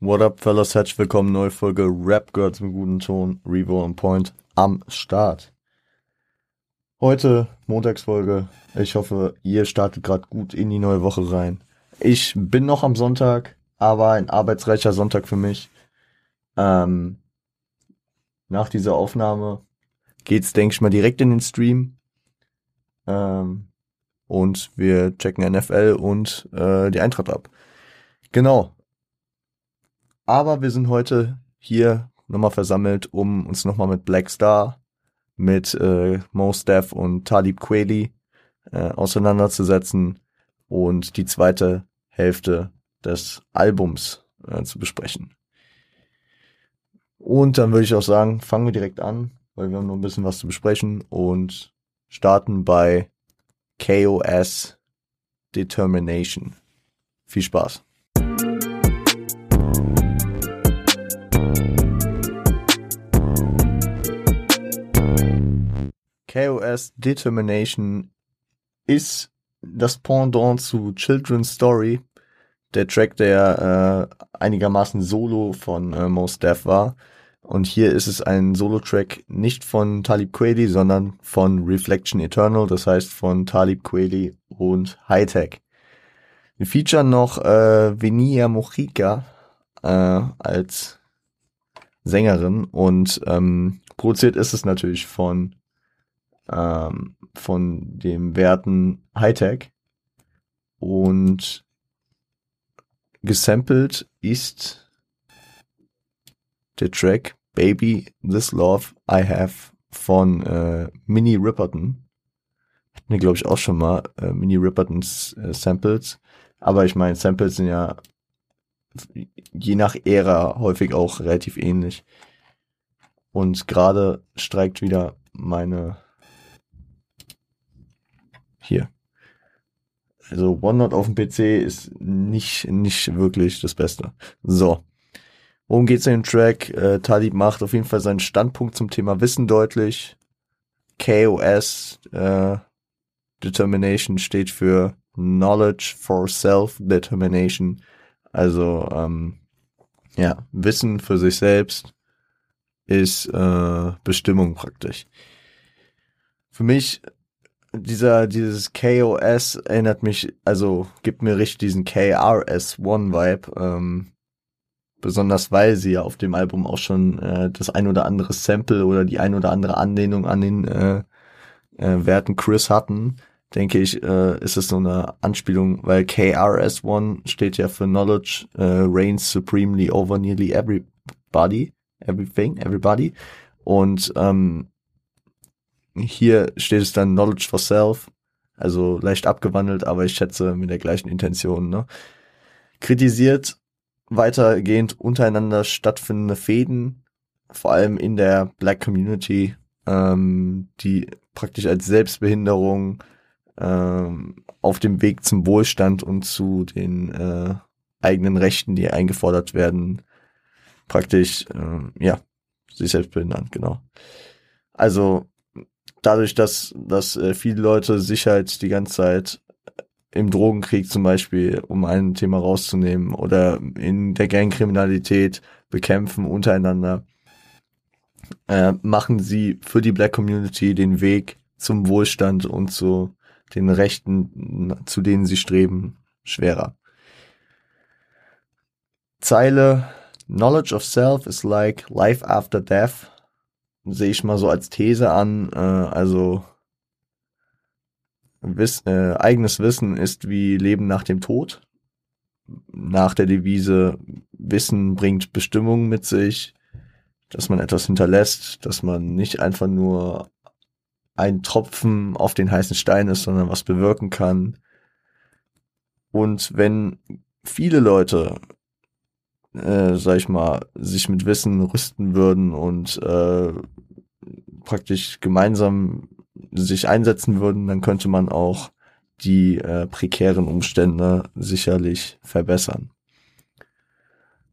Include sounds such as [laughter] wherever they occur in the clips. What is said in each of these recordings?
What up, fellas? Herzlich willkommen, neue Folge Rap Girls im guten Ton, Revo on Point am Start. Heute Montagsfolge. Ich hoffe, ihr startet gerade gut in die neue Woche rein. Ich bin noch am Sonntag, aber ein arbeitsreicher Sonntag für mich. Ähm, nach dieser Aufnahme geht's, denke ich mal, direkt in den Stream. Ähm, und wir checken NFL und äh, die Eintracht ab. Genau. Aber wir sind heute hier nochmal versammelt, um uns nochmal mit Black Star, mit äh, Mos Def und Talib Kweli äh, auseinanderzusetzen und die zweite Hälfte des Albums äh, zu besprechen. Und dann würde ich auch sagen, fangen wir direkt an, weil wir haben noch ein bisschen was zu besprechen und starten bei KOS Determination. Viel Spaß. KOS Determination ist das Pendant zu Children's Story, der Track, der äh, einigermaßen solo von äh, Mos Def war. Und hier ist es ein Solo-Track nicht von Talib Kweli, sondern von Reflection Eternal, das heißt von Talib Kweli und Hightech. Wir featuren noch äh, Venia Mojica äh, als Sängerin und ähm, produziert ist es natürlich von ähm, von dem Werten Hightech und gesampelt ist der Track Baby This Love I Have von äh, Minnie Ripperton. Hatten wir, glaube ich, auch schon mal äh, Minnie Rippertons äh, Samples. Aber ich meine, Samples sind ja je nach Ära häufig auch relativ ähnlich. Und gerade streikt wieder meine hier. Also OneNote auf dem PC ist nicht, nicht wirklich das Beste. So. Worum geht's in dem Track? Äh, Talib macht auf jeden Fall seinen Standpunkt zum Thema Wissen deutlich. KOS äh, Determination steht für Knowledge for Self-Determination. Also ähm, ja, Wissen für sich selbst ist äh, Bestimmung praktisch. Für mich dieser dieses KOS erinnert mich, also gibt mir richtig diesen KRS-One-Vibe. Ähm, besonders weil sie ja auf dem Album auch schon äh, das ein oder andere Sample oder die ein oder andere Anlehnung an den äh, äh, Werten Chris hatten, denke ich, äh, ist es so eine Anspielung, weil KRS-One steht ja für Knowledge äh, reigns supremely over nearly everybody, everything, everybody. Und ähm, hier steht es dann Knowledge for Self, also leicht abgewandelt, aber ich schätze mit der gleichen Intention. Ne? Kritisiert weitergehend untereinander stattfindende Fäden, vor allem in der Black Community, ähm, die praktisch als Selbstbehinderung ähm, auf dem Weg zum Wohlstand und zu den äh, eigenen Rechten, die eingefordert werden, praktisch, äh, ja, sich selbst behindern, genau. Also dadurch, dass, dass äh, viele Leute sich halt die ganze Zeit im Drogenkrieg zum Beispiel, um ein Thema rauszunehmen, oder in der Gangkriminalität bekämpfen untereinander, äh, machen sie für die Black Community den Weg zum Wohlstand und zu den Rechten, zu denen sie streben, schwerer. Zeile Knowledge of self is like life after death sehe ich mal so als These an. Äh, also Wiss, äh, eigenes Wissen ist wie Leben nach dem Tod. Nach der Devise Wissen bringt Bestimmung mit sich, dass man etwas hinterlässt, dass man nicht einfach nur ein Tropfen auf den heißen Stein ist, sondern was bewirken kann. Und wenn viele Leute, äh, sag ich mal, sich mit Wissen rüsten würden und äh, praktisch gemeinsam sich einsetzen würden, dann könnte man auch die äh, prekären Umstände sicherlich verbessern.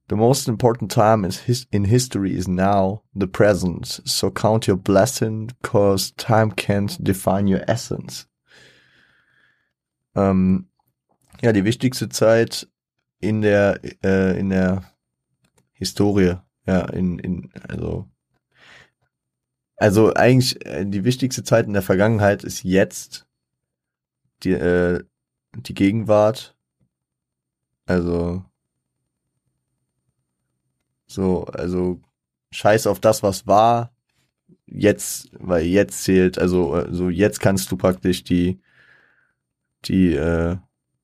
The most important time his in history is now, the present. So count your blessing, cause time can't define your essence. Ähm, ja, die wichtigste Zeit in der äh, in der Historie, ja, in, in, also, also eigentlich äh, die wichtigste Zeit in der Vergangenheit ist jetzt die, äh, die Gegenwart. Also, so, also, scheiß auf das, was war. Jetzt, weil jetzt zählt, also, also jetzt kannst du praktisch die, die, äh,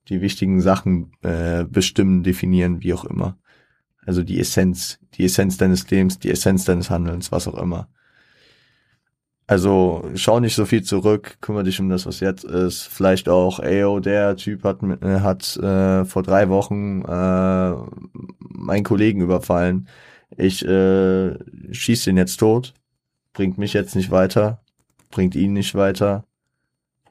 die wichtigen Sachen äh, bestimmen, definieren, wie auch immer. Also die Essenz, die Essenz deines Lebens, die Essenz deines Handelns, was auch immer. Also schau nicht so viel zurück, kümmere dich um das, was jetzt ist. Vielleicht auch, ey, oh, der Typ hat, äh, hat äh, vor drei Wochen äh, meinen Kollegen überfallen. Ich äh, schieß den jetzt tot. Bringt mich jetzt nicht weiter. Bringt ihn nicht weiter.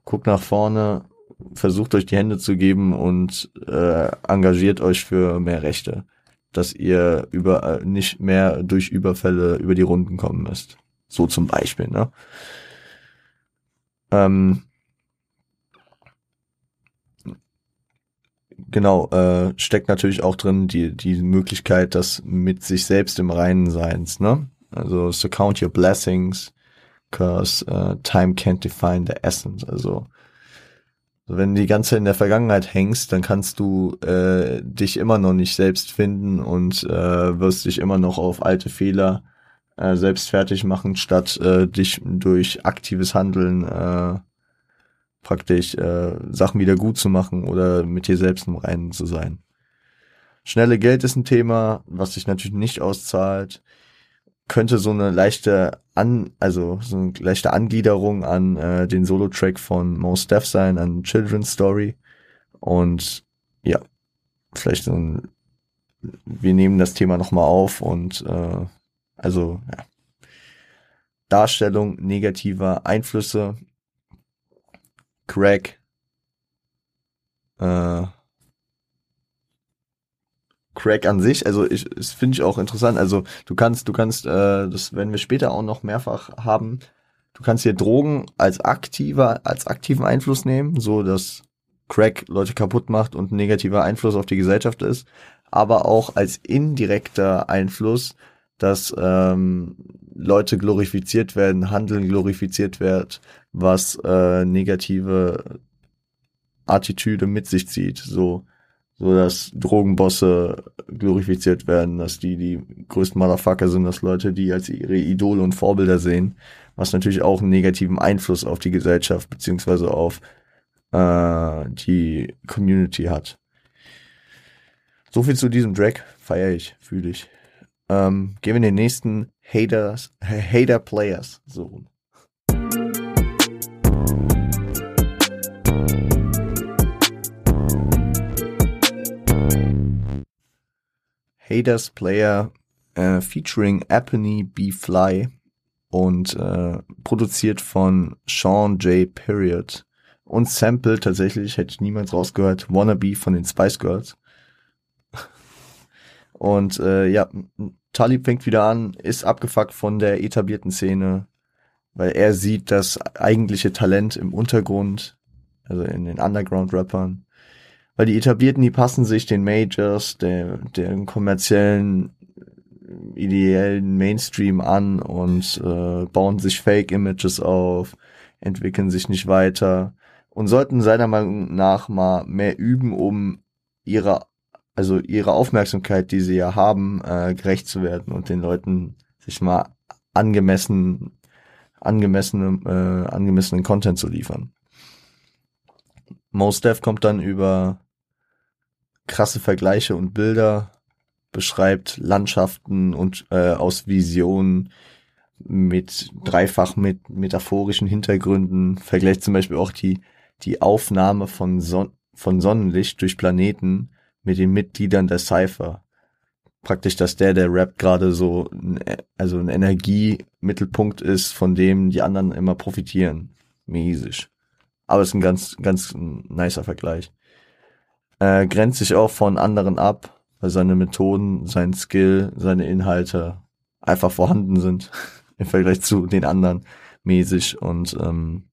Guckt nach vorne, versucht euch die Hände zu geben und äh, engagiert euch für mehr Rechte, dass ihr über nicht mehr durch Überfälle über die Runden kommen müsst. So zum Beispiel, ne? Ähm, genau, äh, steckt natürlich auch drin die, die Möglichkeit, das mit sich selbst im Reinen Seins, ne? Also, so count your blessings, cause uh, time can't define the essence. Also, wenn du die ganze Zeit in der Vergangenheit hängst, dann kannst du äh, dich immer noch nicht selbst finden und äh, wirst dich immer noch auf alte Fehler äh, selbst fertig machen, statt äh, dich durch aktives Handeln äh, praktisch äh, Sachen wieder gut zu machen oder mit dir selbst im Reinen zu sein. Schnelle Geld ist ein Thema, was sich natürlich nicht auszahlt könnte so eine leichte an, also so eine leichte Angliederung an äh, den Solo-Track von Most Def sein, an Children's Story. Und ja, vielleicht so ein, wir nehmen das Thema nochmal auf und äh, also ja. Darstellung negativer Einflüsse, Crack, äh, Crack an sich, also ich, das finde ich auch interessant. Also du kannst, du kannst, äh, das werden wir später auch noch mehrfach haben. Du kannst hier Drogen als aktiver, als aktiven Einfluss nehmen, so dass Crack Leute kaputt macht und ein negativer Einfluss auf die Gesellschaft ist, aber auch als indirekter Einfluss, dass ähm, Leute glorifiziert werden, Handeln glorifiziert wird, was äh, negative Attitüde mit sich zieht. So so dass Drogenbosse glorifiziert werden, dass die die größten Motherfucker sind, dass Leute die als ihre Idole und Vorbilder sehen, was natürlich auch einen negativen Einfluss auf die Gesellschaft beziehungsweise auf äh, die Community hat. So viel zu diesem Track, feiere ich, fühle ich. Ähm, gehen wir in den nächsten Haters, Hater Players. So. Haters Player äh, featuring Apony B. Fly und äh, produziert von Sean J. Period und Sample tatsächlich, hätte ich niemals rausgehört, Wannabe von den Spice Girls. [laughs] Und äh, ja, Talib fängt wieder an, ist abgefuckt von der etablierten Szene, weil er sieht das eigentliche Talent im Untergrund, also in den Underground-Rappern weil die etablierten, die passen sich den Majors, der, der kommerziellen, ideellen Mainstream an und äh, bauen sich Fake-Images auf, entwickeln sich nicht weiter und sollten seiner Meinung nach mal mehr üben, um ihre, also ihre Aufmerksamkeit, die sie ja haben, äh, gerecht zu werden und den Leuten sich mal angemessen, angemessene, äh, angemessenen Content zu liefern. Most Def kommt dann über krasse Vergleiche und Bilder, beschreibt Landschaften und äh, aus Visionen mit dreifach mit metaphorischen Hintergründen, vergleicht zum Beispiel auch die, die Aufnahme von, Son von Sonnenlicht durch Planeten mit den Mitgliedern der Cypher. Praktisch, dass der, der rappt, gerade so, also ein Energiemittelpunkt ist, von dem die anderen immer profitieren. Mäßig. Aber es ist ein ganz, ganz nicer Vergleich. Äh, grenzt sich auch von anderen ab, weil seine Methoden, sein Skill, seine Inhalte einfach vorhanden sind [laughs] im Vergleich zu den anderen mäßig und ähm,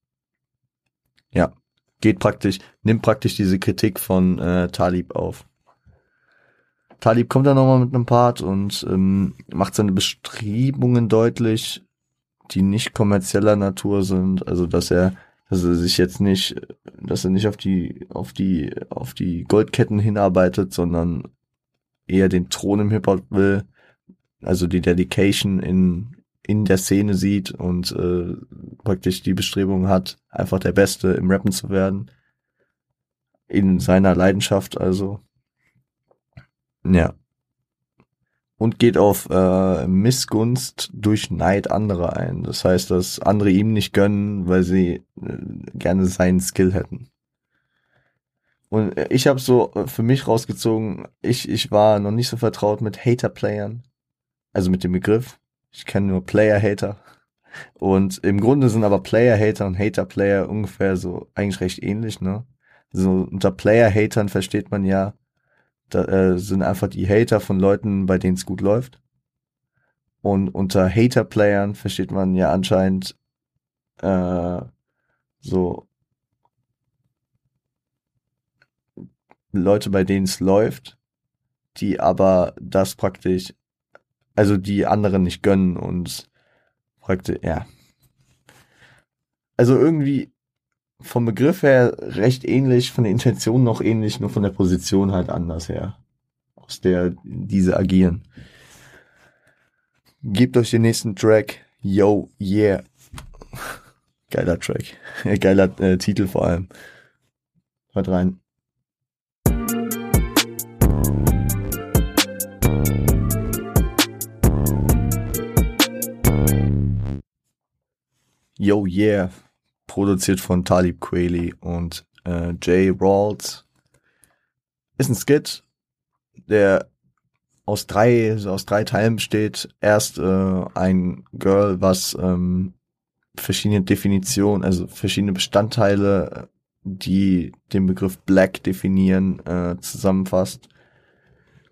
ja, geht praktisch, nimmt praktisch diese Kritik von äh, Talib auf. Talib kommt dann nochmal mit einem Part und ähm, macht seine Bestrebungen deutlich, die nicht kommerzieller Natur sind. Also dass er, dass er sich jetzt nicht, dass er nicht auf die, auf die, auf die Goldketten hinarbeitet, sondern eher den Thron im Hip-Hop will, also die Dedication in, in der Szene sieht und äh, praktisch die Bestrebung hat, einfach der Beste im Rappen zu werden. In seiner Leidenschaft also. Ja. Und geht auf äh, Missgunst durch Neid anderer ein. Das heißt, dass andere ihm nicht gönnen, weil sie äh, gerne seinen Skill hätten. Und ich habe so für mich rausgezogen, ich, ich war noch nicht so vertraut mit Hater-Playern. Also mit dem Begriff. Ich kenne nur Player-Hater. Und im Grunde sind aber Player-Hater und Hater-Player ungefähr so eigentlich recht ähnlich, ne? So unter Player-Hatern versteht man ja, da äh, sind einfach die Hater von Leuten, bei denen es gut läuft. Und unter Hater-Playern versteht man ja anscheinend äh, so Leute, bei denen es läuft, die aber das praktisch, also die anderen nicht gönnen und praktisch, ja. Also irgendwie vom Begriff her recht ähnlich, von der Intention noch ähnlich, nur von der Position halt anders her, aus der diese agieren. Gebt euch den nächsten Track, Yo, yeah. [laughs] Geiler Track, [laughs] geiler äh, Titel vor allem. Hört rein. Yo Yeah, produziert von Talib Kweli und äh, Jay Rawls. Ist ein Skit, der aus drei, aus drei Teilen besteht. Erst äh, ein Girl, was ähm, verschiedene Definitionen, also verschiedene Bestandteile, die den Begriff Black definieren, äh, zusammenfasst.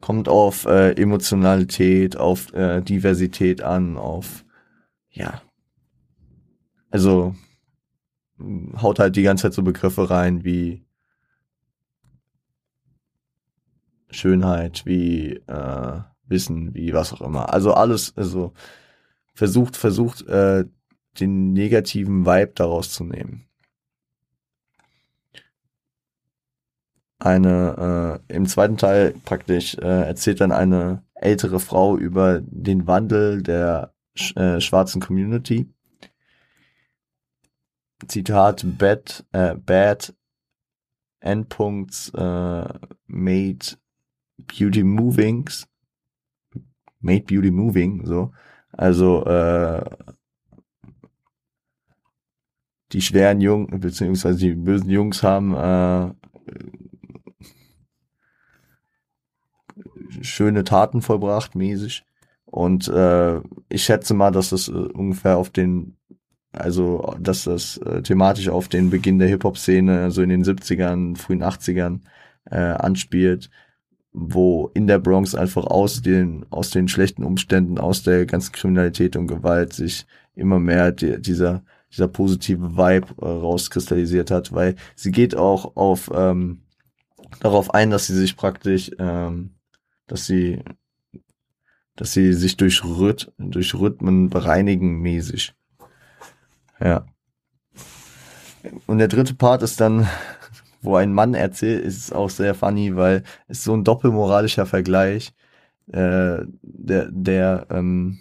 Kommt auf äh, Emotionalität, auf äh, Diversität an, auf ja, also haut halt die ganze Zeit so Begriffe rein wie Schönheit, wie äh, Wissen, wie was auch immer. Also alles, also versucht, versucht, äh, den negativen Vibe daraus zu nehmen. Eine, äh, im zweiten Teil praktisch äh, erzählt dann eine ältere Frau über den Wandel der äh, schwarzen Community Zitat, bad, äh, bad endpoints äh, made beauty movings, made beauty moving, so. Also, äh, die schweren Jungen, beziehungsweise die bösen Jungs haben äh, schöne Taten vollbracht, mäßig. Und äh, ich schätze mal, dass das äh, ungefähr auf den also, dass das äh, thematisch auf den Beginn der Hip-Hop-Szene, so in den 70ern, frühen 80ern, äh, anspielt, wo in der Bronx einfach aus den, aus den schlechten Umständen, aus der ganzen Kriminalität und Gewalt sich immer mehr die, dieser, dieser positive Vibe äh, rauskristallisiert hat, weil sie geht auch auf, ähm, darauf ein, dass sie sich praktisch, ähm, dass sie, dass sie sich durch, Rhyth durch Rhythmen bereinigen mäßig. Ja. Und der dritte Part ist dann, wo ein Mann erzählt, ist auch sehr funny, weil es so ein doppelmoralischer Vergleich, äh, der, der, ähm,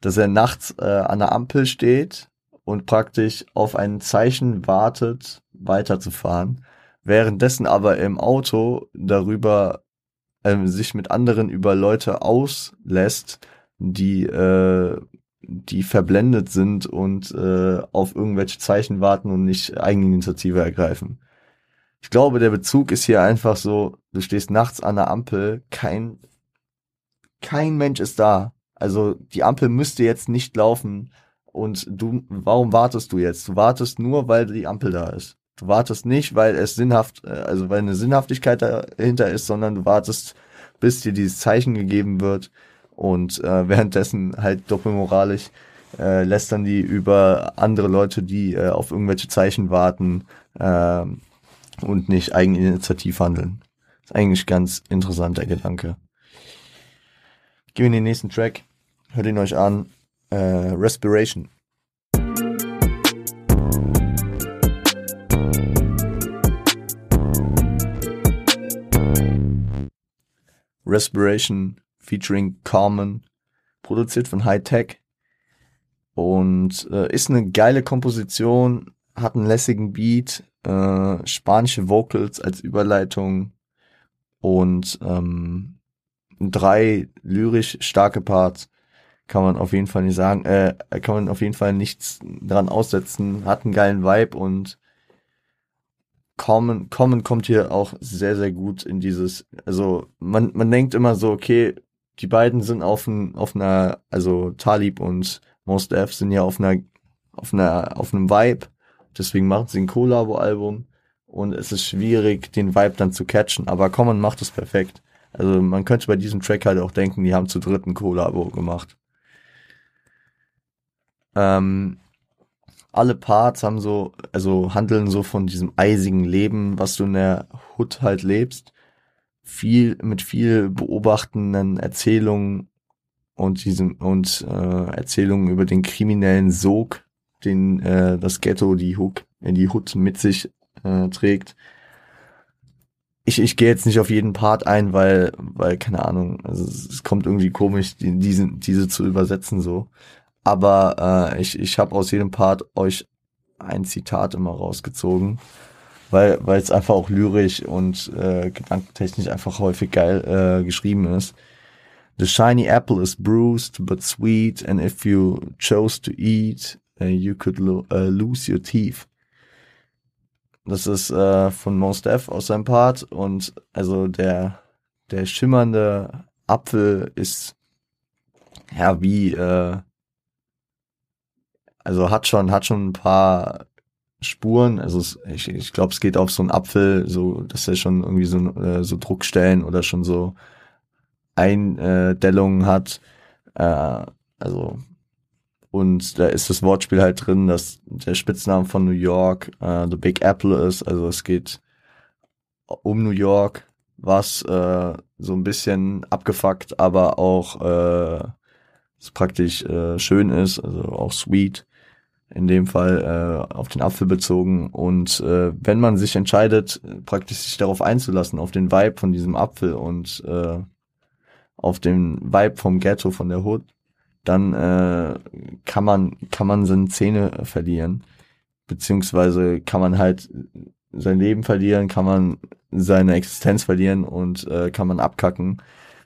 dass er nachts äh, an der Ampel steht und praktisch auf ein Zeichen wartet, weiterzufahren, währenddessen aber im Auto darüber äh, sich mit anderen über Leute auslässt, die äh, die verblendet sind und äh, auf irgendwelche Zeichen warten und nicht Eigeninitiative ergreifen. Ich glaube, der Bezug ist hier einfach so, du stehst nachts an der Ampel, kein, kein Mensch ist da. Also die Ampel müsste jetzt nicht laufen und du, warum wartest du jetzt? Du wartest nur, weil die Ampel da ist. Du wartest nicht, weil es sinnhaft, äh, also weil eine Sinnhaftigkeit dahinter ist, sondern du wartest, bis dir dieses Zeichen gegeben wird und äh, [laughs] währenddessen halt doppelmoralisch äh, lästern die über andere Leute, die äh, auf irgendwelche Zeichen warten äh, und nicht eigeninitiativ handeln. ist eigentlich ganz interessant, der Gedanke. Gehen wir in den nächsten Track. Hört ihn euch an. Äh, Respiration. Respiration featuring Carmen, produziert von High Tech. Und äh, ist eine geile Komposition, hat einen lässigen Beat, äh, spanische Vocals als Überleitung und ähm, drei lyrisch starke Parts kann man auf jeden Fall nicht sagen, äh, kann man auf jeden Fall nichts dran aussetzen, hat einen geilen Vibe und Common, Common kommt hier auch sehr, sehr gut in dieses, also man, man denkt immer so, okay, die beiden sind auf, ein, auf einer, also Talib und Most Def sind ja auf einer, auf einer, auf einem Vibe, deswegen machen sie ein Collabo-Album und es ist schwierig, den Vibe dann zu catchen, aber Common macht es perfekt. Also man könnte bei diesem Track halt auch denken, die haben zu dritten Collabo gemacht. Ähm, alle Parts haben so, also handeln so von diesem eisigen Leben, was du in der Hood halt lebst. Viel, mit viel beobachtenden Erzählungen und diesem, und äh, Erzählungen über den kriminellen Sog, den äh, das Ghetto, die Hook, in die Hood mit sich äh, trägt. Ich, ich gehe jetzt nicht auf jeden Part ein, weil, weil, keine Ahnung, also es, kommt irgendwie komisch, die, diese, diese zu übersetzen so. Aber äh, ich, ich habe aus jedem Part euch ein Zitat immer rausgezogen, weil weil es einfach auch lyrisch und äh, gedankentechnisch einfach häufig geil äh, geschrieben ist. The shiny apple is bruised but sweet, and if you chose to eat, uh, you could lo uh, lose your teeth. Das ist äh, von Mos Def aus seinem Part und also der der schimmernde Apfel ist ja wie äh, also hat schon, hat schon ein paar Spuren. Also es, ich, ich glaube, es geht auf so einen Apfel, so, dass er schon irgendwie so, äh, so Druckstellen oder schon so Eindellungen hat. Äh, also und da ist das Wortspiel halt drin, dass der Spitzname von New York äh, The Big Apple ist. Also es geht um New York, was äh, so ein bisschen abgefuckt, aber auch äh, praktisch äh, schön ist, also auch sweet in dem Fall äh, auf den Apfel bezogen. Und äh, wenn man sich entscheidet, praktisch sich darauf einzulassen, auf den Vibe von diesem Apfel und äh, auf den Vibe vom Ghetto, von der Hood, dann äh, kann man kann man seine Zähne verlieren, beziehungsweise kann man halt sein Leben verlieren, kann man seine Existenz verlieren und äh, kann man abkacken.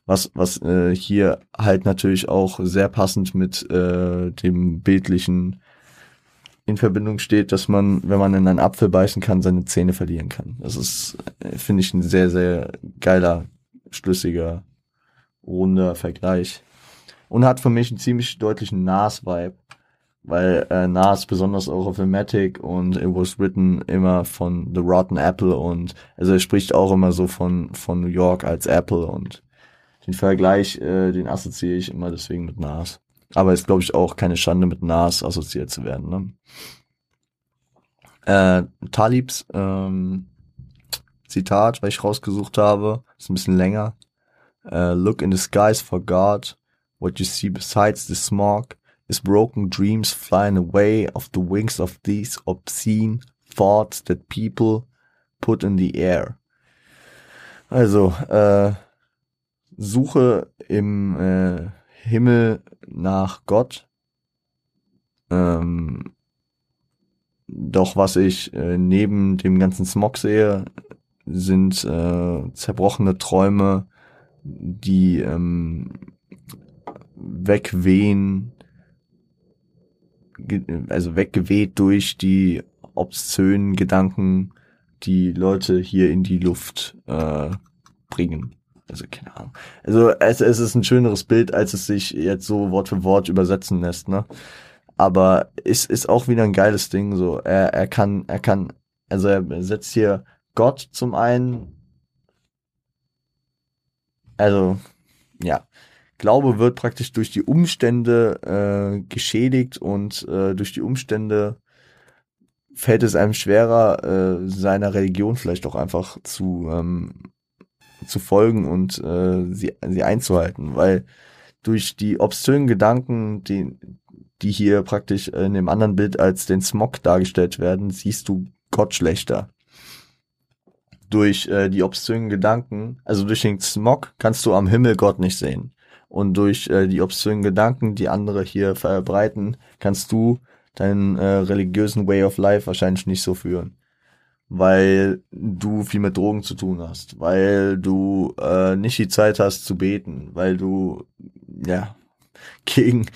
Was, was äh, hier halt natürlich auch sehr passend mit äh, dem bildlichen in Verbindung steht, dass man, wenn man in einen Apfel beißen kann, seine Zähne verlieren kann. Das ist, äh, finde ich, ein sehr, sehr geiler, schlüssiger, runder Vergleich. Und hat für mich einen ziemlich deutlichen Nas-Vibe, weil äh, Nas besonders auch auf Ematic und It Was Written immer von The Rotten Apple und also er spricht auch immer so von, von New York als Apple und den Vergleich, äh, den assoziiere ich immer deswegen mit Nas. Aber ist, glaube ich, auch keine Schande, mit Nas assoziiert zu werden. Ne? Äh, Talibs ähm, Zitat, weil ich rausgesucht habe, ist ein bisschen länger. Uh, look in the skies for God. What you see besides the smog is broken dreams flying away off the wings of these obscene thoughts that people put in the air. Also, äh, suche im äh, Himmel nach Gott. Ähm, doch was ich äh, neben dem ganzen Smog sehe, sind äh, zerbrochene Träume, die ähm, wegwehen, also weggeweht durch die obszönen Gedanken, die Leute hier in die Luft äh, bringen. Also keine Ahnung. Also es, es ist ein schöneres Bild, als es sich jetzt so Wort für Wort übersetzen lässt, ne? Aber es ist auch wieder ein geiles Ding. So, er, er kann, er kann, also er setzt hier Gott zum einen. Also, ja. Glaube wird praktisch durch die Umstände äh, geschädigt und äh, durch die Umstände fällt es einem schwerer, äh, seiner Religion vielleicht auch einfach zu ähm, zu folgen und äh, sie, sie einzuhalten, weil durch die obszönen Gedanken, die, die hier praktisch in dem anderen Bild als den Smog dargestellt werden, siehst du Gott schlechter. Durch äh, die obszönen Gedanken, also durch den Smog, kannst du am Himmel Gott nicht sehen. Und durch äh, die obszönen Gedanken, die andere hier verbreiten, kannst du deinen äh, religiösen Way of Life wahrscheinlich nicht so führen. Weil du viel mit Drogen zu tun hast, weil du äh, nicht die Zeit hast zu beten, weil du ja gegen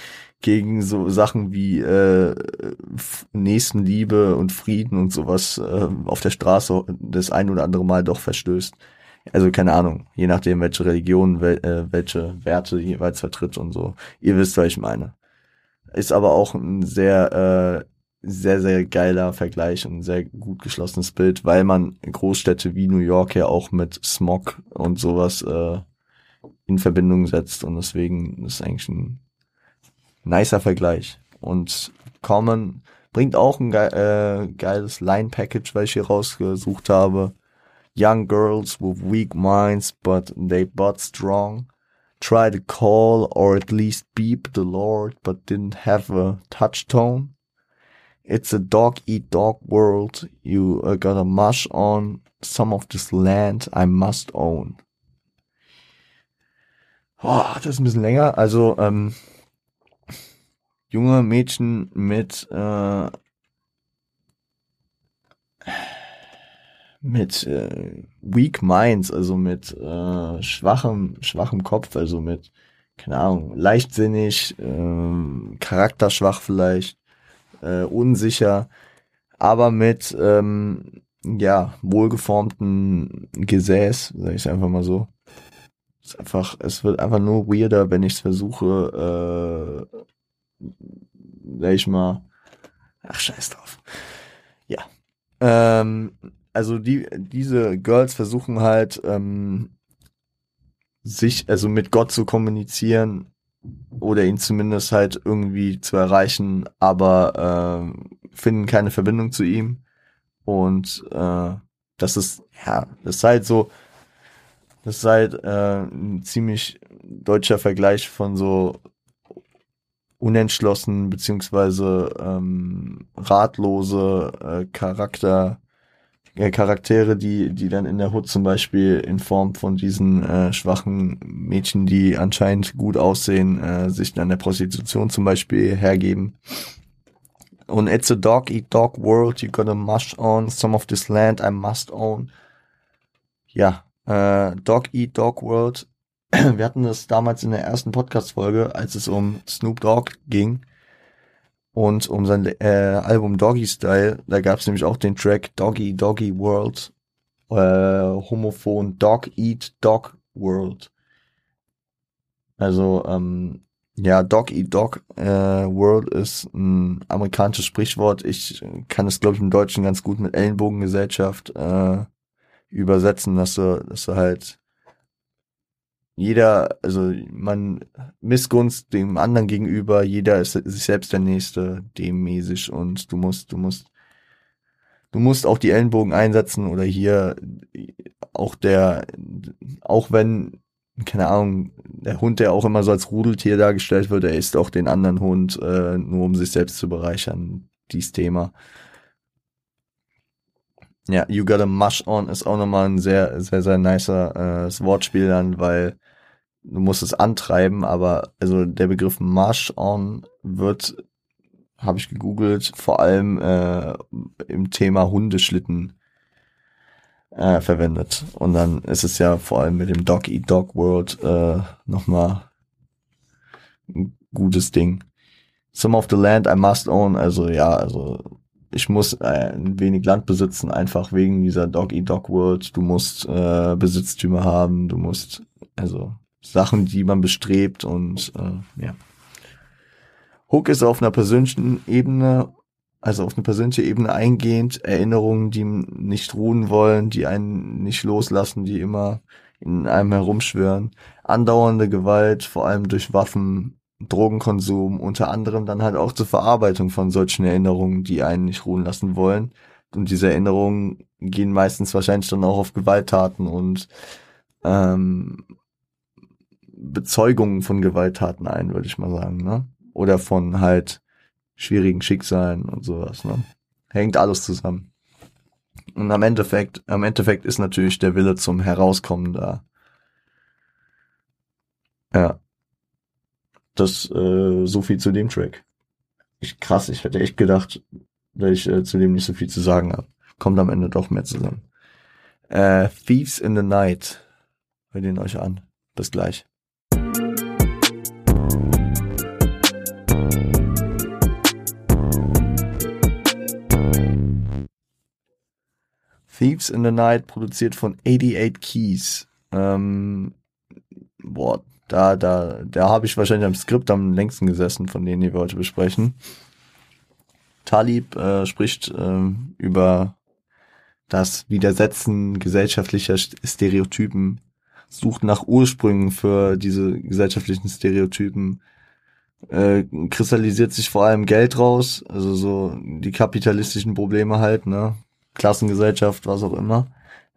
gegen so Sachen wie äh, Nächstenliebe und Frieden und sowas äh, auf der Straße das ein oder andere Mal doch verstößt. Also keine Ahnung, je nachdem, welche Religion, wel, äh, welche Werte jeweils vertritt und so. Ihr wisst, was ich meine. Ist aber auch ein sehr, äh, sehr, sehr geiler Vergleich und sehr gut geschlossenes Bild, weil man Großstädte wie New York ja auch mit Smog und sowas äh, in Verbindung setzt und deswegen ist eigentlich ein nicer Vergleich. Und Common bringt auch ein ge äh, geiles Line-Package, weil ich hier rausgesucht habe. Young girls with weak minds, but they but strong. Try to call or at least beep the Lord, but didn't have a touch tone. It's a dog eat dog world. You uh, gotta mush on some of this land I must own. Boah, das ist ein bisschen länger. Also, ähm, junge Mädchen mit äh, mit äh, weak minds, also mit äh, schwachem schwachem Kopf, also mit keine Ahnung leichtsinnig, äh, charakterschwach vielleicht, äh, unsicher, aber mit ähm, ja wohlgeformten Gesäß, sag ich einfach mal so. Es ist einfach, es wird einfach nur weirder, wenn ich es versuche, äh, sag ich mal, ach scheiß drauf. Ja. Ähm, also die, diese Girls versuchen halt, ähm, sich, also mit Gott zu kommunizieren oder ihn zumindest halt irgendwie zu erreichen, aber äh, finden keine Verbindung zu ihm. Und äh, das ist, ja, das ist halt so, das ist halt äh, ein ziemlich deutscher Vergleich von so unentschlossen beziehungsweise ähm, ratlose äh, Charakter äh, Charaktere, die die dann in der Hut zum Beispiel in Form von diesen äh, schwachen Mädchen, die anscheinend gut aussehen, äh, sich dann der Prostitution zum Beispiel hergeben. Und it's a dog eat dog world, you gotta mush on some of this land I must own. Ja, äh, Dog Eat Dog World [clears throat] wir hatten das damals in der ersten Podcast-Folge, als es um Snoop Dogg ging und um sein äh, Album Doggy Style. Da gab es nämlich auch den Track Doggy Doggy World, äh, homophon Dog Eat Dog World. Also, ähm, ja, Dog Eat Dog äh, World ist ein amerikanisches Sprichwort. Ich kann es, glaube ich, im Deutschen ganz gut mit Ellenbogengesellschaft äh, übersetzen, dass du, dass du halt jeder, also man Missgunst dem anderen gegenüber, jeder ist sich selbst der Nächste, demmäßig und du musst, du musst, du musst auch die Ellenbogen einsetzen oder hier auch der, auch wenn, keine Ahnung, der Hund, der auch immer so als Rudeltier dargestellt wird, er ist auch den anderen Hund, äh, nur um sich selbst zu bereichern, dies Thema. Ja, You Gotta Mush On ist auch nochmal ein sehr, sehr, sehr nicer äh, Wortspiel dann, weil du musst es antreiben, aber also der Begriff Mush On wird, habe ich gegoogelt, vor allem äh, im Thema Hundeschlitten äh, verwendet. Und dann ist es ja vor allem mit dem Dog Eat Dog World äh, nochmal ein gutes Ding. Some of the land I must own, also ja, also ich muss äh, ein wenig Land besitzen, einfach wegen dieser Dog Eat Dog World. Du musst äh, Besitztümer haben, du musst, also Sachen, die man bestrebt und äh, ja. Hook ist auf einer persönlichen Ebene, also auf eine persönliche Ebene eingehend, Erinnerungen, die nicht ruhen wollen, die einen nicht loslassen, die immer in einem herumschwören, andauernde Gewalt, vor allem durch Waffen, Drogenkonsum, unter anderem dann halt auch zur Verarbeitung von solchen Erinnerungen, die einen nicht ruhen lassen wollen. Und diese Erinnerungen gehen meistens wahrscheinlich dann auch auf Gewalttaten und ähm, Bezeugungen von Gewalttaten ein, würde ich mal sagen, ne? Oder von halt schwierigen Schicksalen und sowas, ne? Hängt alles zusammen. Und am Endeffekt, am Endeffekt ist natürlich der Wille zum Herauskommen da. Ja. Das, äh, so viel zu dem Track. Ich, krass, ich hätte echt gedacht, dass ich äh, zu dem nicht so viel zu sagen habe. Kommt am Ende doch mehr zusammen. Äh, Thieves in the Night. Hört ihn euch an. Bis gleich. Thieves in the Night, produziert von 88 Keys. Ähm, boah, da, da, da habe ich wahrscheinlich am Skript am längsten gesessen, von denen wir heute besprechen. Talib äh, spricht äh, über das Widersetzen gesellschaftlicher Stereotypen, sucht nach Ursprüngen für diese gesellschaftlichen Stereotypen, äh, kristallisiert sich vor allem Geld raus, also so die kapitalistischen Probleme halt, ne? Klassengesellschaft, was auch immer.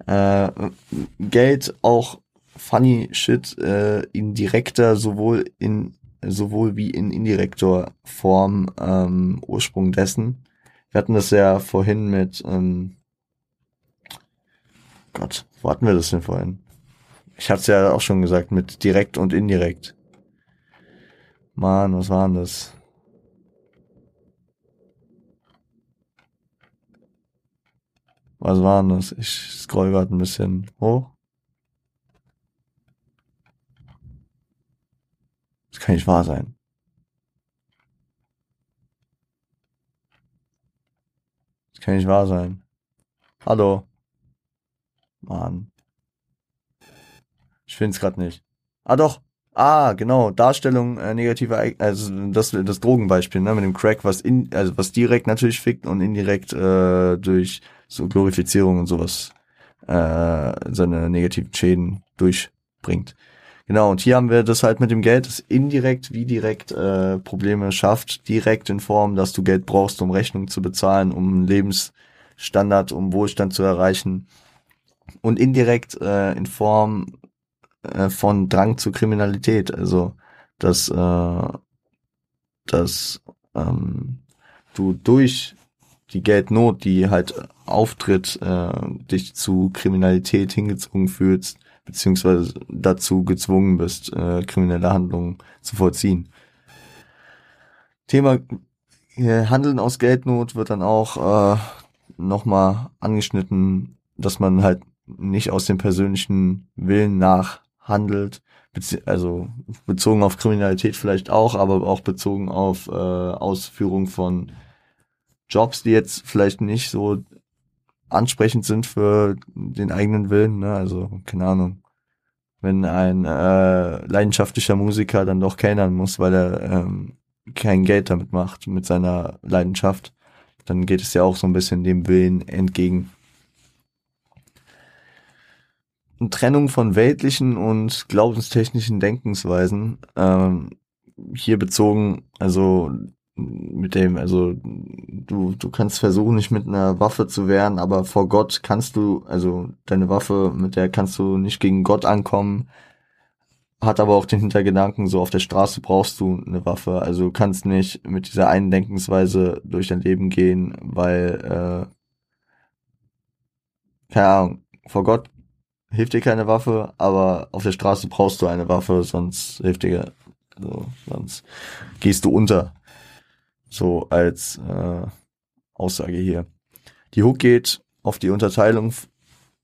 Äh, Geld auch funny shit äh, in direkter, sowohl in sowohl wie in indirekter Form ähm, Ursprung dessen. Wir hatten das ja vorhin mit ähm, Gott, wo hatten wir das denn vorhin? Ich hatte es ja auch schon gesagt, mit direkt und indirekt. Mann, was war denn das? Was war denn das? Ich scroll gerade ein bisschen hoch. Das kann nicht wahr sein. Das kann nicht wahr sein. Hallo. Mann. Ich finde es gerade nicht. Ah doch. Ah, genau, Darstellung äh, negative also das das Drogenbeispiel, ne, mit dem Crack, was in also was direkt natürlich fickt und indirekt äh, durch so Glorifizierung und sowas äh, seine negativen Schäden durchbringt. Genau, und hier haben wir das halt mit dem Geld, das indirekt wie direkt äh, Probleme schafft, direkt in Form, dass du Geld brauchst, um Rechnungen zu bezahlen, um Lebensstandard, um Wohlstand zu erreichen und indirekt äh, in Form äh, von Drang zur Kriminalität. Also dass, äh, dass ähm, du durch die Geldnot, die halt auftritt, äh, dich zu Kriminalität hingezogen fühlst, beziehungsweise dazu gezwungen bist, äh, kriminelle Handlungen zu vollziehen. Thema äh, Handeln aus Geldnot wird dann auch äh, nochmal angeschnitten, dass man halt nicht aus dem persönlichen Willen nach handelt, also bezogen auf Kriminalität vielleicht auch, aber auch bezogen auf äh, Ausführung von Jobs, die jetzt vielleicht nicht so ansprechend sind für den eigenen Willen. Ne? Also keine Ahnung, wenn ein äh, leidenschaftlicher Musiker dann doch kellnern muss, weil er ähm, kein Geld damit macht mit seiner Leidenschaft, dann geht es ja auch so ein bisschen dem Willen entgegen. Trennung von weltlichen und glaubenstechnischen Denkensweisen. Ähm, hier bezogen, also mit dem, also du, du kannst versuchen, nicht mit einer Waffe zu wehren, aber vor Gott kannst du, also deine Waffe, mit der kannst du nicht gegen Gott ankommen, hat aber auch den Hintergedanken, so auf der Straße brauchst du eine Waffe, also du kannst nicht mit dieser einen Denkensweise durch dein Leben gehen, weil, äh, keine Ahnung, vor Gott hilft dir keine Waffe, aber auf der Straße brauchst du eine Waffe, sonst hilft dir, also, sonst gehst du unter. So als äh, Aussage hier. Die Hook geht auf die Unterteilung,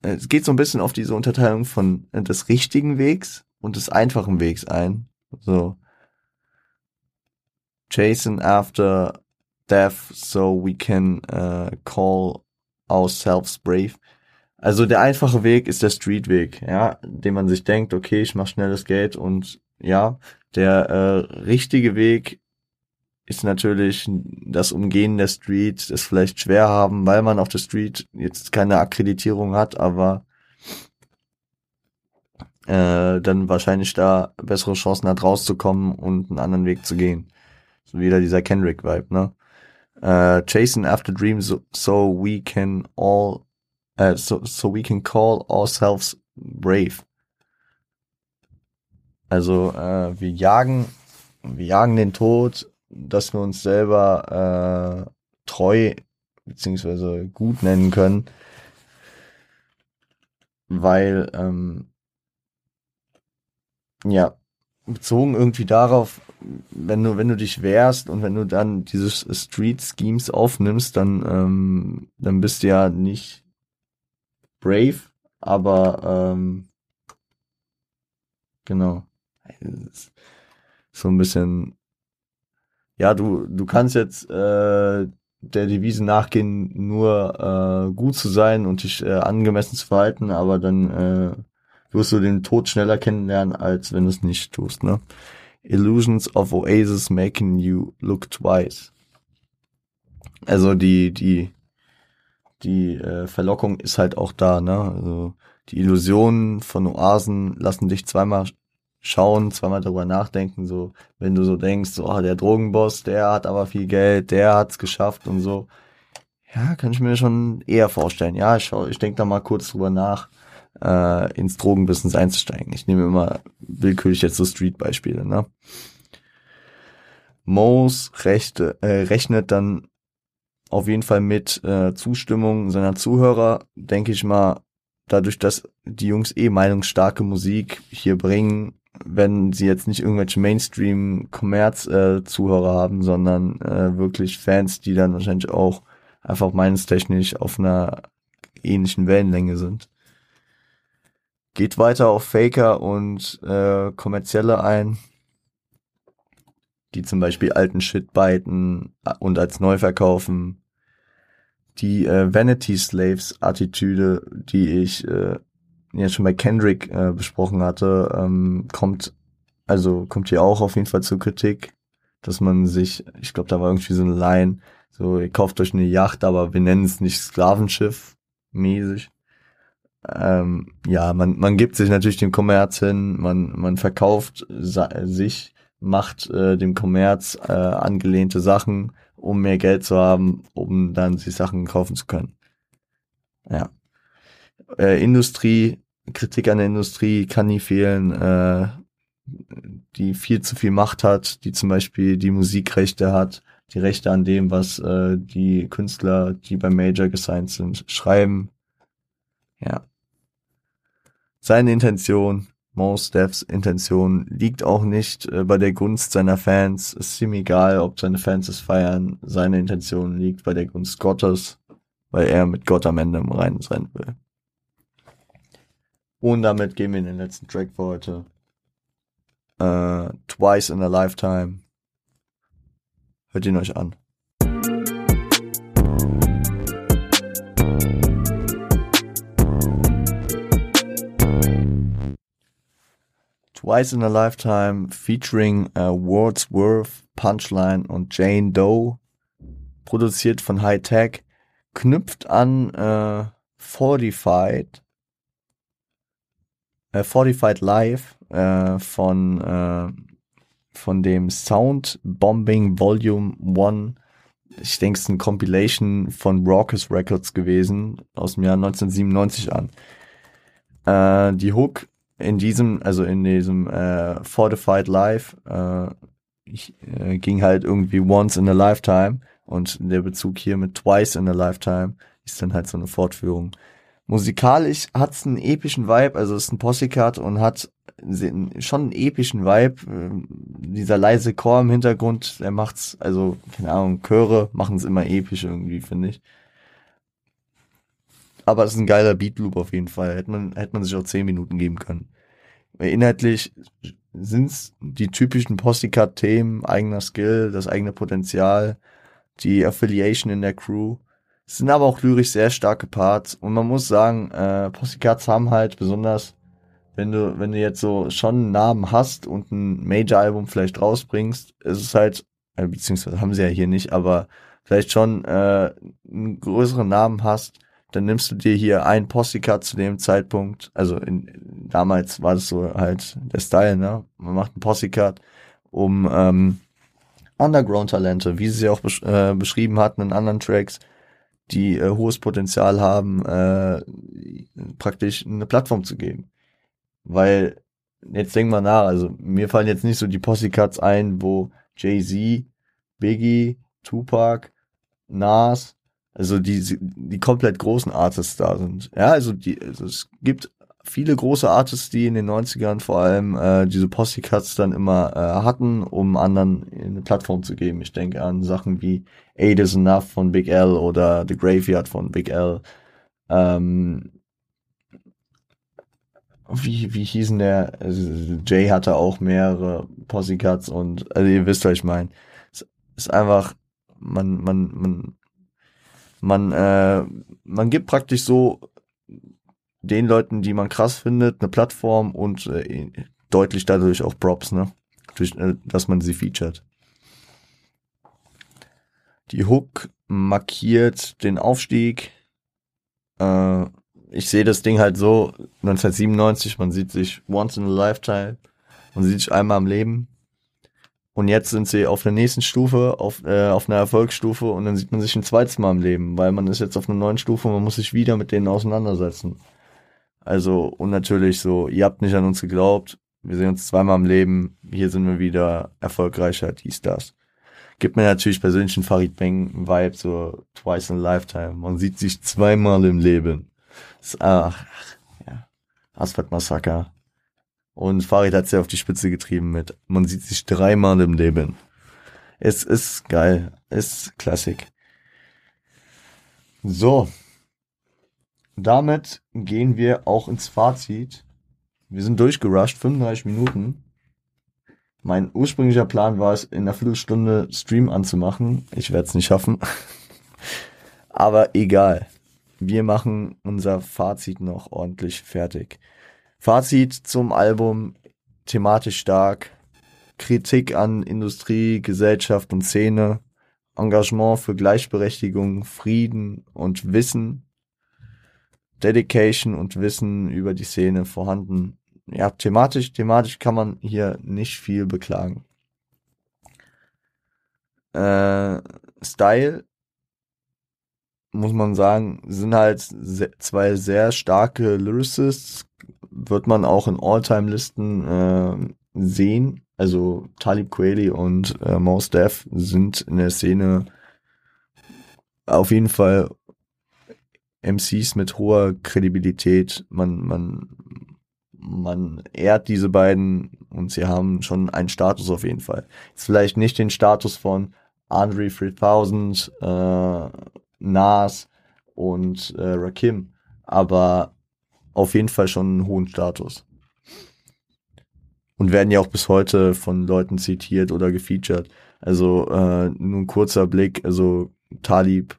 äh, es geht so ein bisschen auf diese Unterteilung von äh, des richtigen Wegs und des einfachen Wegs ein. So. Chasing after death so we can uh, call ourselves brave. Also der einfache Weg ist der Streetweg, ja, den man sich denkt, okay, ich mach schnelles Geld und ja, der äh, richtige Weg ist natürlich das Umgehen der Street, das vielleicht schwer haben, weil man auf der Street jetzt keine Akkreditierung hat, aber äh, dann wahrscheinlich da bessere Chancen hat rauszukommen und einen anderen Weg zu gehen. So wieder dieser Kendrick-Vibe, ne? Uh, chasing after dreams so, so we can all uh, so, so we can call ourselves brave. Also äh, wir jagen, wir jagen den Tod, dass wir uns selber äh, treu beziehungsweise gut nennen können, weil ähm, ja bezogen irgendwie darauf, wenn du wenn du dich wehrst und wenn du dann dieses Street Schemes aufnimmst, dann ähm, dann bist du ja nicht brave, aber ähm, genau. So ein bisschen, ja, du, du kannst jetzt äh, der Devise nachgehen, nur äh, gut zu sein und dich äh, angemessen zu verhalten, aber dann äh, wirst du den Tod schneller kennenlernen, als wenn du es nicht tust, ne? Illusions of Oasis making you look twice. Also die, die, die äh, Verlockung ist halt auch da, ne? Also die Illusionen von Oasen lassen dich zweimal schauen, zweimal darüber nachdenken, so, wenn du so denkst, so, oh, der Drogenboss, der hat aber viel Geld, der hat's geschafft und so. Ja, kann ich mir schon eher vorstellen. Ja, ich schau, ich denke da mal kurz drüber nach, äh, ins Drogenbusiness einzusteigen. Ich nehme immer willkürlich jetzt so Street-Beispiele, ne? Moos rechte, äh, rechnet dann auf jeden Fall mit äh, Zustimmung seiner Zuhörer, denke ich mal, dadurch, dass die Jungs eh meinungsstarke Musik hier bringen, wenn sie jetzt nicht irgendwelche Mainstream-Kommerz-Zuhörer äh, haben, sondern äh, wirklich Fans, die dann wahrscheinlich auch einfach meinungstechnisch auf einer ähnlichen Wellenlänge sind. Geht weiter auf Faker und äh, Kommerzielle ein, die zum Beispiel alten Shit biten und als neu verkaufen. Die äh, Vanity Slaves Attitüde, die ich äh, ja schon bei Kendrick äh, besprochen hatte, ähm, kommt also kommt hier auch auf jeden Fall zur Kritik, dass man sich, ich glaube, da war irgendwie so eine Line, so ihr kauft euch eine Yacht, aber wir nennen es nicht Sklavenschiff mäßig. Ähm, ja, man man gibt sich natürlich dem Kommerz hin, man man verkauft sich, macht äh, dem Kommerz äh, angelehnte Sachen, um mehr Geld zu haben, um dann sich Sachen kaufen zu können. Ja. Äh, Industrie Kritik an der Industrie kann nie fehlen, äh, die viel zu viel Macht hat, die zum Beispiel die Musikrechte hat, die Rechte an dem, was äh, die Künstler, die beim Major gesigned sind, schreiben. Ja. Seine Intention, Most Devs Intention, liegt auch nicht äh, bei der Gunst seiner Fans. Ist ihm egal, ob seine Fans es feiern. Seine Intention liegt bei der Gunst Gottes, weil er mit Gott am Ende im Reinen sein will. Und damit gehen wir in den letzten Track für heute. Uh, Twice in a Lifetime. Hört ihn euch an. Twice in a Lifetime featuring uh, Wordsworth, Punchline und Jane Doe. Produziert von High Tech. Knüpft an uh, Fortified äh, Fortified Live äh, von, äh, von dem Sound Bombing Volume 1. Ich denke, es ist eine Compilation von Raucous Records gewesen, aus dem Jahr 1997 an. Äh, die Hook in diesem, also in diesem äh, Fortified Live, äh, ich, äh, ging halt irgendwie once in a lifetime und der Bezug hier mit twice in a lifetime ist dann halt so eine Fortführung. Musikalisch hat's einen epischen Vibe, also es ist ein Possecut und hat schon einen epischen Vibe. Ähm, dieser leise Chor im Hintergrund, der macht's, also, keine Ahnung, Chöre machen's immer episch irgendwie, finde ich. Aber es ist ein geiler Beatloop auf jeden Fall. Hätte man, hätte man sich auch zehn Minuten geben können. Inhaltlich sind's die typischen Possecut-Themen, eigener Skill, das eigene Potenzial, die Affiliation in der Crew. Sind aber auch lyrisch sehr starke Parts und man muss sagen, äh, Pussycats haben halt besonders, wenn du, wenn du jetzt so schon einen Namen hast und ein Major-Album vielleicht rausbringst, ist es halt, äh, beziehungsweise haben sie ja hier nicht, aber vielleicht schon äh, einen größeren Namen hast, dann nimmst du dir hier ein Possycat zu dem Zeitpunkt, also in, damals war das so halt der Style, ne? Man macht ein Possycat, um ähm, Underground-Talente, wie sie sie auch besch äh, beschrieben hatten in anderen Tracks, die äh, hohes Potenzial haben, äh, praktisch eine Plattform zu geben. Weil jetzt denk mal nach, also mir fallen jetzt nicht so die Posse-Cuts ein, wo Jay-Z, Biggie, Tupac, Nas, also die, die komplett großen Artists da sind. Ja, also die, also es gibt viele große Artists, die in den 90ern vor allem äh, diese Posse-Cuts dann immer äh, hatten, um anderen eine Plattform zu geben. Ich denke an Sachen wie Eight is Enough von Big L oder The Graveyard von Big L. Ähm, wie, wie hießen der? Jay hatte auch mehrere Posse-Cuts und also ihr wisst, was ich meine. Es ist einfach, man, man, man, man, äh, man gibt praktisch so den Leuten, die man krass findet, eine Plattform und äh, deutlich dadurch auch Props, ne? Durch, äh, dass man sie featured. Die Hook markiert den Aufstieg. Äh, ich sehe das Ding halt so, 1997, man sieht sich once in a lifetime, man sieht sich einmal im Leben. Und jetzt sind sie auf der nächsten Stufe, auf, äh, auf einer Erfolgsstufe und dann sieht man sich ein zweites Mal im Leben, weil man ist jetzt auf einer neuen Stufe und man muss sich wieder mit denen auseinandersetzen. Also, und natürlich so, ihr habt nicht an uns geglaubt, wir sehen uns zweimal im Leben, hier sind wir wieder erfolgreicher, dies, das. Gibt mir natürlich persönlich einen Farid Bang Vibe, so twice in a lifetime. Man sieht sich zweimal im Leben. Das, ach, ja. Asphalt Massaker. Und Farid hat ja auf die Spitze getrieben mit, man sieht sich dreimal im Leben. Es ist geil. Es ist Klassik. So, damit gehen wir auch ins Fazit. Wir sind durchgerusht, 35 Minuten. Mein ursprünglicher Plan war es, in einer Viertelstunde Stream anzumachen. Ich werde es nicht schaffen. [laughs] Aber egal. Wir machen unser Fazit noch ordentlich fertig. Fazit zum Album, thematisch stark. Kritik an Industrie, Gesellschaft und Szene. Engagement für Gleichberechtigung, Frieden und Wissen Dedication und Wissen über die Szene vorhanden. Ja, thematisch, thematisch kann man hier nicht viel beklagen. Äh, Style, muss man sagen, sind halt se zwei sehr starke Lyricists, wird man auch in All-Time-Listen äh, sehen. Also Talib Kweli und äh, Mos Def sind in der Szene auf jeden Fall MCs mit hoher Kredibilität. Man, man, man ehrt diese beiden und sie haben schon einen Status auf jeden Fall. Jetzt vielleicht nicht den Status von Andre 3000, äh, Nas und äh, Rakim, aber auf jeden Fall schon einen hohen Status. Und werden ja auch bis heute von Leuten zitiert oder gefeatured. Also äh, nur ein kurzer Blick, also Talib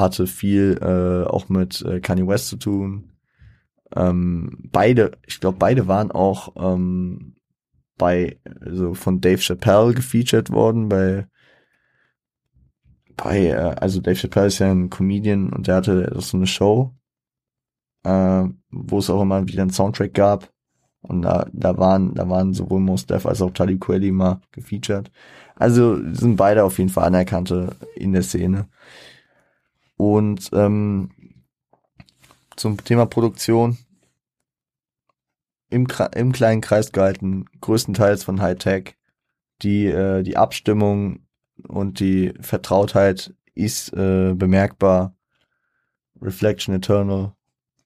hatte viel äh, auch mit äh, Kanye West zu tun. Ähm, beide, ich glaube, beide waren auch ähm, bei, also von Dave Chappelle gefeatured worden, bei, bei, äh, also Dave Chappelle ist ja ein Comedian und der hatte so eine Show, äh, wo es auch immer wieder einen Soundtrack gab. Und da, da waren, da waren sowohl Mos Def als auch Talib Kweli mal gefeatured. Also sind beide auf jeden Fall anerkannte in der Szene. Und ähm, zum Thema Produktion im, im kleinen Kreis gehalten, größtenteils von Hightech. Die, äh, die Abstimmung und die Vertrautheit ist äh, bemerkbar. Reflection Eternal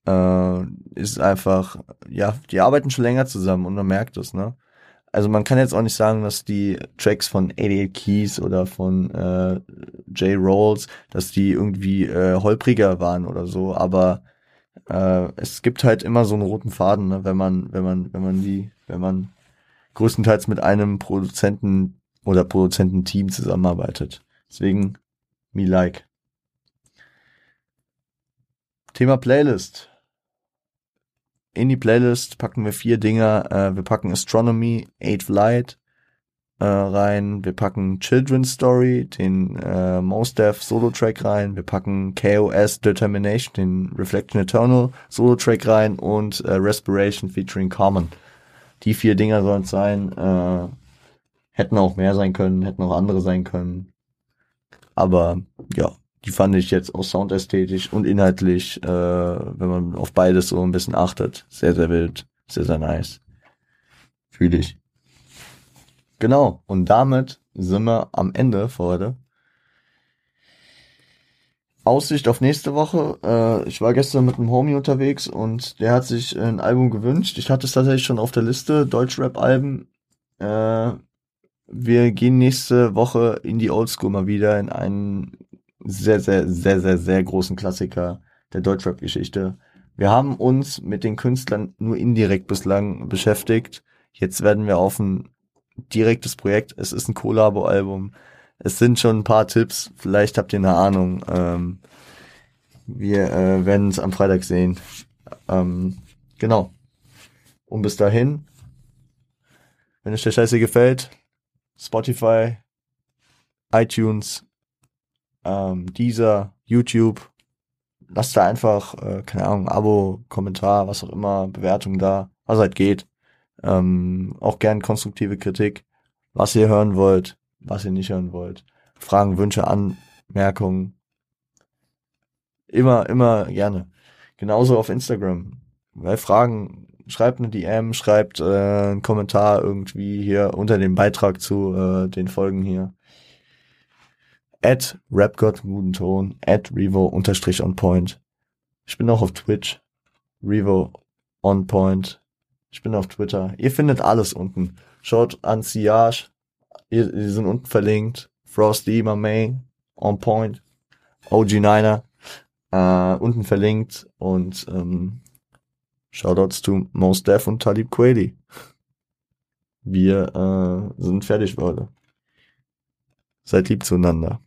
äh, ist einfach, ja, die arbeiten schon länger zusammen und man merkt es, ne? Also man kann jetzt auch nicht sagen, dass die Tracks von 88 Keys oder von äh, J. Rolls, dass die irgendwie äh, holpriger waren oder so, aber äh, es gibt halt immer so einen roten Faden, ne, wenn man, wenn man, wenn man die, wenn man größtenteils mit einem Produzenten oder Produzententeam zusammenarbeitet. Deswegen me like. Thema Playlist in die Playlist packen wir vier Dinger. Äh, wir packen Astronomy, Eighth Light äh, rein. Wir packen Children's Story, den äh, Most Def Solo-Track rein. Wir packen KOS Determination, den Reflection Eternal Solo-Track rein und äh, Respiration featuring Common. Die vier Dinger sollen es sein. Äh, hätten auch mehr sein können, hätten auch andere sein können. Aber ja, die fand ich jetzt auch soundästhetisch und inhaltlich, äh, wenn man auf beides so ein bisschen achtet, sehr, sehr wild, sehr, sehr nice. Fühle ich. Genau. Und damit sind wir am Ende für heute. Aussicht auf nächste Woche. Äh, ich war gestern mit einem Homie unterwegs und der hat sich ein Album gewünscht. Ich hatte es tatsächlich schon auf der Liste, Deutschrap-Alben. Äh, wir gehen nächste Woche in die Oldschool mal wieder in einen sehr, sehr, sehr, sehr, sehr großen Klassiker der Deutschrap-Geschichte. Wir haben uns mit den Künstlern nur indirekt bislang beschäftigt. Jetzt werden wir auf ein direktes Projekt. Es ist ein Collabo-Album. Es sind schon ein paar Tipps. Vielleicht habt ihr eine Ahnung. Ähm, wir äh, werden es am Freitag sehen. Ähm, genau. Und bis dahin, wenn euch der Scheiße gefällt, Spotify, iTunes, ähm, Deezer, YouTube, lasst da einfach, äh, keine Ahnung, Abo, Kommentar, was auch immer, Bewertung da, was halt geht. Ähm, auch gern konstruktive Kritik, was ihr hören wollt, was ihr nicht hören wollt. Fragen, Wünsche, Anmerkungen. Immer, immer gerne. Genauso auf Instagram. Bei Fragen, schreibt eine DM, schreibt äh, einen Kommentar irgendwie hier unter dem Beitrag zu äh, den Folgen hier. At RapGod guten Ton, at Revo unterstrich on point. Ich bin auch auf Twitch. Revo on point. Ich bin auf Twitter. Ihr findet alles unten. Schaut an Siage. Die sind unten verlinkt. Frosty, my main. On point. OG9er. Äh, unten verlinkt. Und ähm, Shoutouts to Most Def und Talib Kweli. Wir äh, sind fertig, Leute. Seid lieb zueinander.